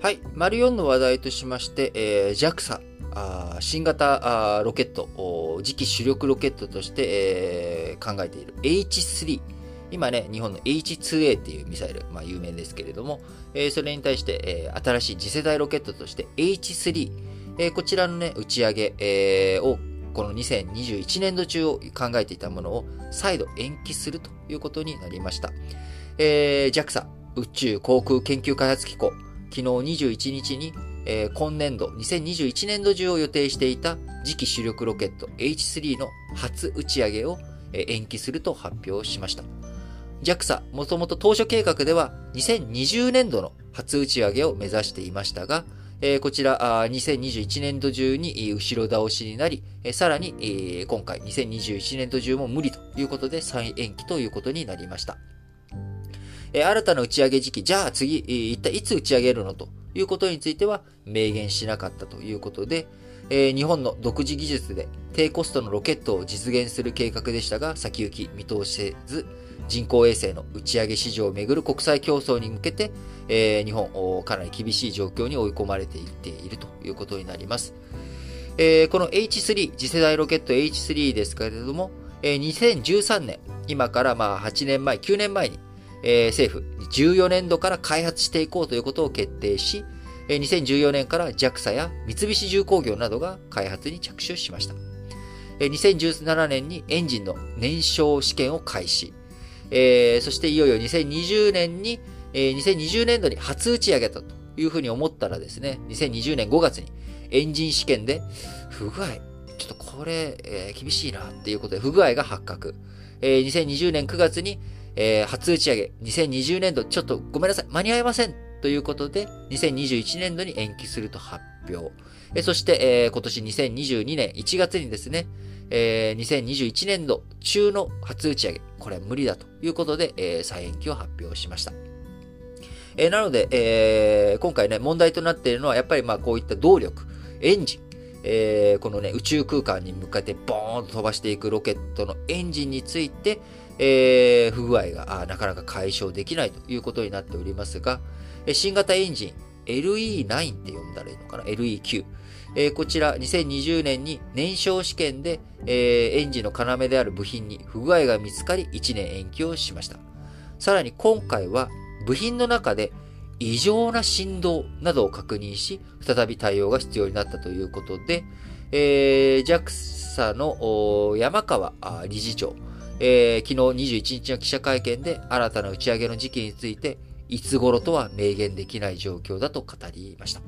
はい、丸4の話題としまして、えー、JAXA、あ新型あロケット、次期主力ロケットとして、えー、考えている H3。今ね、日本の H2A っていうミサイル、まあ有名ですけれども、えー、それに対して、えー、新しい次世代ロケットとして H3、えー、こちらのね、打ち上げ、えー、をこの2021年度中を考えていたものを再度延期するということになりました。えー、JAXA 宇宙航空研究開発機構昨日21日に、えー、今年度、2021年度中を予定していた次期主力ロケット H3 の初打ち上げを、えー、延期すると発表しました。JAXA、もともと当初計画では2020年度の初打ち上げを目指していましたが、えー、こちらあ、2021年度中に後ろ倒しになり、えー、さらに、えー、今回2021年度中も無理ということで再延期ということになりました。え新たな打ち上げ時期、じゃあ次、一体いつ打ち上げるのと？いうことについては明言しなかったということで、え日本の独自技術で低コストのロケットを実現する計画でしたが、先行き見通せず、人工衛星の打ち上げ市場をめぐる国際競争に向けて、え、日本、かなり厳しい状況に追い込まれていっているということになります。え、この H3、次世代ロケット H3 ですけれども、えー、2013年、今からまあ8年前、9年前にえー、政府、14年度から開発していこうということを決定し、えー、2014年から JAXA や三菱重工業などが開発に着手しました。えー、2017年にエンジンの燃焼試験を開始。えー、そしていよいよ2020年に、えー、2020年度に初打ち上げたというふうに思ったらですね、2020年5月にエンジン試験で不具合、ちょっとこれ、えー、厳しいなっていうことで不具合が発覚。えー、2020年9月にえー、初打ち上げ、2020年度、ちょっとごめんなさい、間に合いませんということで、2021年度に延期すると発表。えー、そして、えー、今年2022年1月にですね、えー、2021年度中の初打ち上げ、これは無理だということで、えー、再延期を発表しました。えー、なので、えー、今回ね、問題となっているのは、やっぱりまあこういった動力、エンジン、えー、このね、宇宙空間に向かってボーンと飛ばしていくロケットのエンジンについて、えー、不具合がなかなか解消できないということになっておりますが、新型エンジン LE9 って呼んだらいいのかな ?LE9。えー、こちら2020年に燃焼試験で、えー、エンジンの要である部品に不具合が見つかり1年延期をしました。さらに今回は部品の中で異常な振動などを確認し、再び対応が必要になったということで、えー、JAXA の山川理事長、えー、昨日21日の記者会見で新たな打ち上げの時期について、いつ頃とは明言できない状況だと語りました。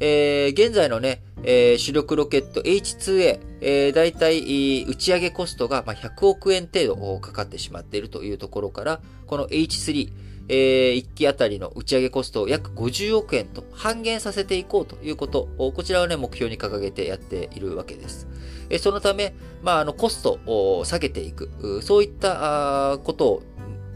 えー、現在のね、えー、主力ロケット H2A、えー、だいたい打ち上げコストが、100億円程度かかってしまっているというところから、この H3、えー、1機あたりの打ち上げコストを約50億円と半減させていこうということを、こちらをね、目標に掲げてやっているわけです。えそのため、まあ、あの、コストを下げていく、そういったことを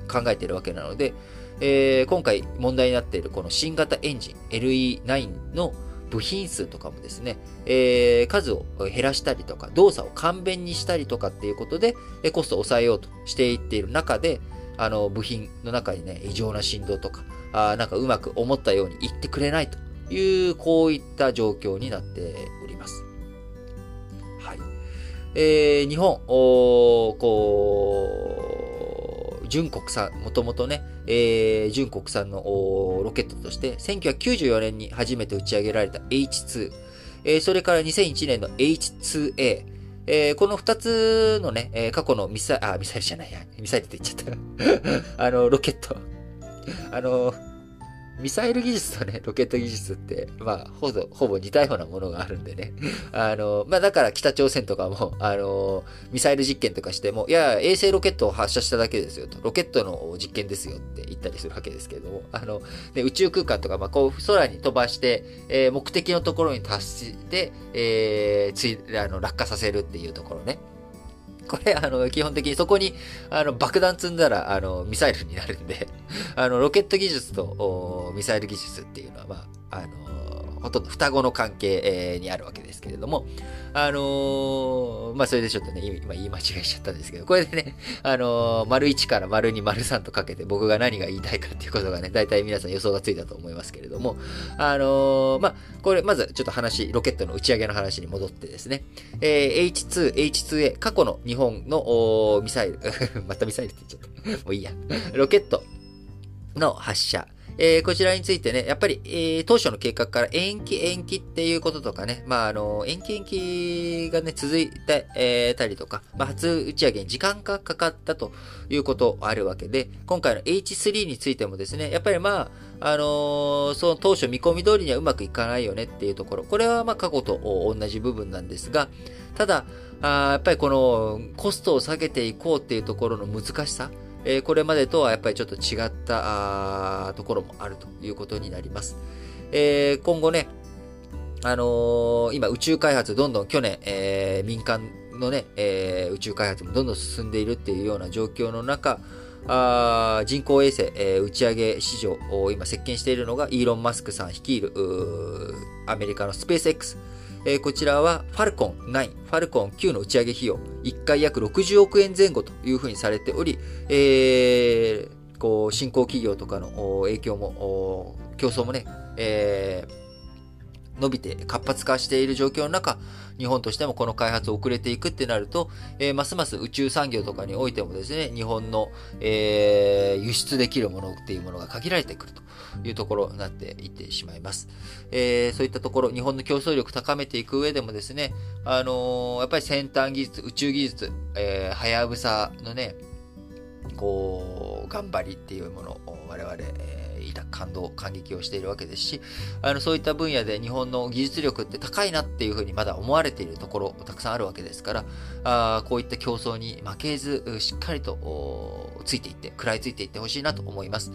考えているわけなので、えー、今回問題になっているこの新型エンジン LE9 の部品数とかもですね、えー、数を減らしたりとか、動作を簡便にしたりとかっていうことで、コストを抑えようとしていっている中で、あの、部品の中にね、異常な振動とか、あなんかうまく思ったように言ってくれないという、こういった状況になっております。はい。えー、日本、おこう、純国産、もともとね、えー、純国産のロケットとして、1994年に初めて打ち上げられた H2、えー、それから2001年の H2A、えー、この二つのね、えー、過去のミサイル、あ、ミサイルじゃないや、ミサイルって言っちゃった。あの、ロケット。あの、ミサイル技術とね、ロケット技術って、まあ、ほぼ、ほぼ似たようなものがあるんでね。あの、まあ、だから北朝鮮とかも、あの、ミサイル実験とかしても、いや、衛星ロケットを発射しただけですよと、ロケットの実験ですよって言ったりするわけですけれども、あの、ね、宇宙空間とか、まあ、こう、空に飛ばして、えー、目的のところに達して、えー、つい、あの、落下させるっていうところね。これ、あの、基本的にそこに、あの、爆弾積んだら、あの、ミサイルになるんであの、ロケット技術と、ミサイル技術っていうのは、まあ、あの、ほとんど双子の関係、にあるわけですけれども、あのー、まあ、それでちょっとね、今言い間違えちゃったんですけど、これでね、あのー、丸1から丸2、丸3とかけて僕が何が言いたいかっていうことがね、大体皆さん予想がついたと思いますけれども、あのー、まあ、これ、まずちょっと話、ロケットの打ち上げの話に戻ってですね、えー、H2、H2A、過去の日本のミサイル、またミサイルって言っちゃった。もういいや。ロケットの発射。えー、こちらについてね、やっぱり、えー、当初の計画から延期延期っていうこととかね、まあ、あの、延期延期がね、続いて、えー、たりとか、まあ、初打ち上げに時間がかかったということあるわけで、今回の H3 についてもですね、やっぱりまあ、あのー、その当初見込み通りにはうまくいかないよねっていうところ、これはまあ過去と同じ部分なんですが、ただ、あやっぱりこのコストを下げていこうっていうところの難しさ、え、これまでとはやっぱりちょっと違ったところもあるということになります。え、今後ね、あのー、今宇宙開発どんどん去年、えー、民間のね、えー、宇宙開発もどんどん進んでいるっていうような状況の中、あ人工衛星、え、打ち上げ市場を今席巻しているのがイーロン・マスクさん率いるアメリカのスペース X。えー、こちらはファルコン9、ファルコン9の打ち上げ費用、1回約60億円前後というふうにされており、えー、こう、新興企業とかの影響も、競争もね、えー、伸びて活発化している状況の中、日本としてもこの開発遅れていくってなると、えー、ますます宇宙産業とかにおいてもですね、日本の、えー、輸出できるものっていうものが限られてくるというところになっていってしまいます。えー、そういったところ、日本の競争力高めていく上でもですね、あの、やっぱり先端技術、宇宙技術、え、はやぶさのね、こう、頑張りっていうものを我々、えーいた感動、感激をしているわけですし、あの、そういった分野で日本の技術力って高いなっていうふうにまだ思われているところたくさんあるわけですから、あこういった競争に負けず、しっかりとついていって、食らいついていってほしいなと思います。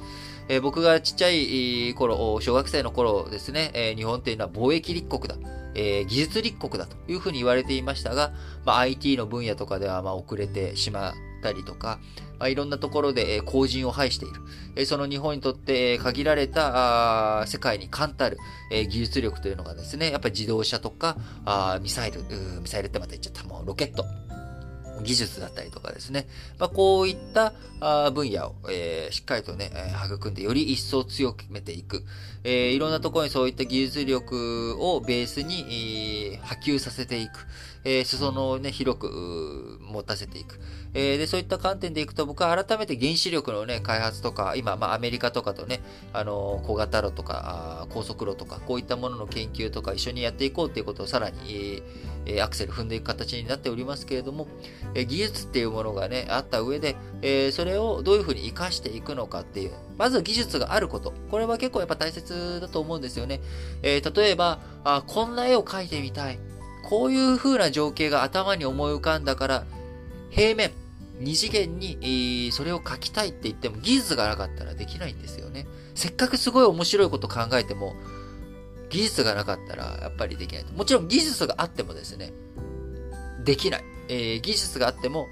えー、僕がちっちゃい頃、小学生の頃ですね、えー、日本っていうのは貿易立国だ。えー、技術立国だというふうに言われていましたが、まあ、IT の分野とかではま遅れてしまったりとか、まあ、いろんなところで後人を排している。えその日本にとって限られた世界に冠たる技術力というのがですね、やっぱり自動車とかミサイル、ミサイルってまた言っちゃった、もうロケット。技術だったりとかですね。まあ、こういった分野を、えー、しっかりとね、育んでより一層強めていく。えー、いろんなところにそういった技術力をベースに、波及させていく。えー、裾野をね、広く持たせていく。えー、で、そういった観点でいくと、僕は改めて原子力のね、開発とか、今、まあ、アメリカとかとね、あの、小型炉とか、高速炉とか、こういったものの研究とか一緒にやっていこうっていうことをさらに、えー、えアクセル踏んでいく形になっておりますけれども、え、技術っていうものがね、あった上で、え、それをどういうふうに活かしていくのかっていう、まず技術があること。これは結構やっぱ大切だと思うんですよね。え、例えば、あ、こんな絵を描いてみたい。こういう風な情景が頭に思い浮かんだから、平面、二次元に、それを描きたいって言っても技術がなかったらできないんですよね。せっかくすごい面白いこと考えても、技術がなかったらやっぱりできない。もちろん技術があってもですね、できない。えー、技術があっても、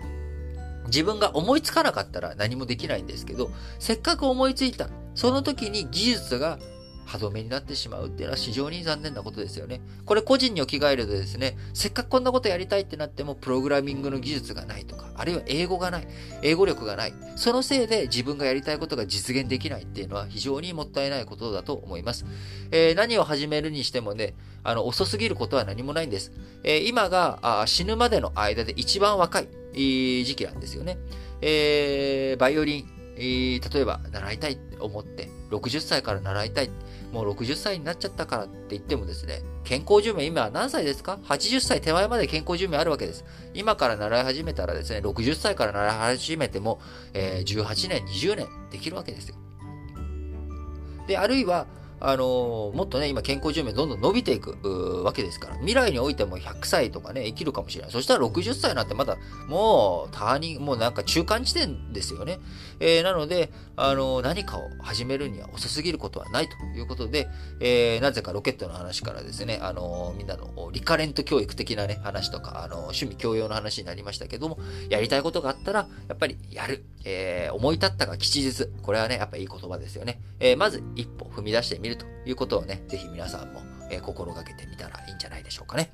自分が思いつかなかったら何もできないんですけど、せっかく思いついた、その時に技術が歯止めになってしまうっていうのは非常に残念なことですよね。これ個人に置き換えるとですね、せっかくこんなことやりたいってなっても、プログラミングの技術がないとか、あるいは英語がない、英語力がない、そのせいで自分がやりたいことが実現できないっていうのは非常にもったいないことだと思います。えー、何を始めるにしてもね、あの、遅すぎることは何もないんです。えー、今があ死ぬまでの間で一番若い時期なんですよね。えー、バイオリン、えー、例えば習いたいって思って、60歳から習いたい。もう60歳になっちゃったからって言ってもですね、健康寿命今は何歳ですか ?80 歳手前まで健康寿命あるわけです。今から習い始めたらですね、60歳から習い始めても、えー、18年、20年できるわけですよ。で、あるいは、あの、もっとね、今健康寿命どんどん伸びていくわけですから、未来においても100歳とかね、生きるかもしれない。そしたら60歳なんてまだ、もう、ターニング、もうなんか中間地点ですよね。えー、なので、あの、何かを始めるには遅すぎることはないということで、えー、なぜかロケットの話からですね、あのみんなのリカレント教育的なね、話とか、あの趣味教養の話になりましたけども、やりたいことがあったら、やっぱりやる。えー思い立ったが吉日。これはね、やっぱいい言葉ですよね。えまず一歩踏み出してみいるということをね、ぜひ皆さんもえ心がけてみたらいいんじゃないでしょうかね。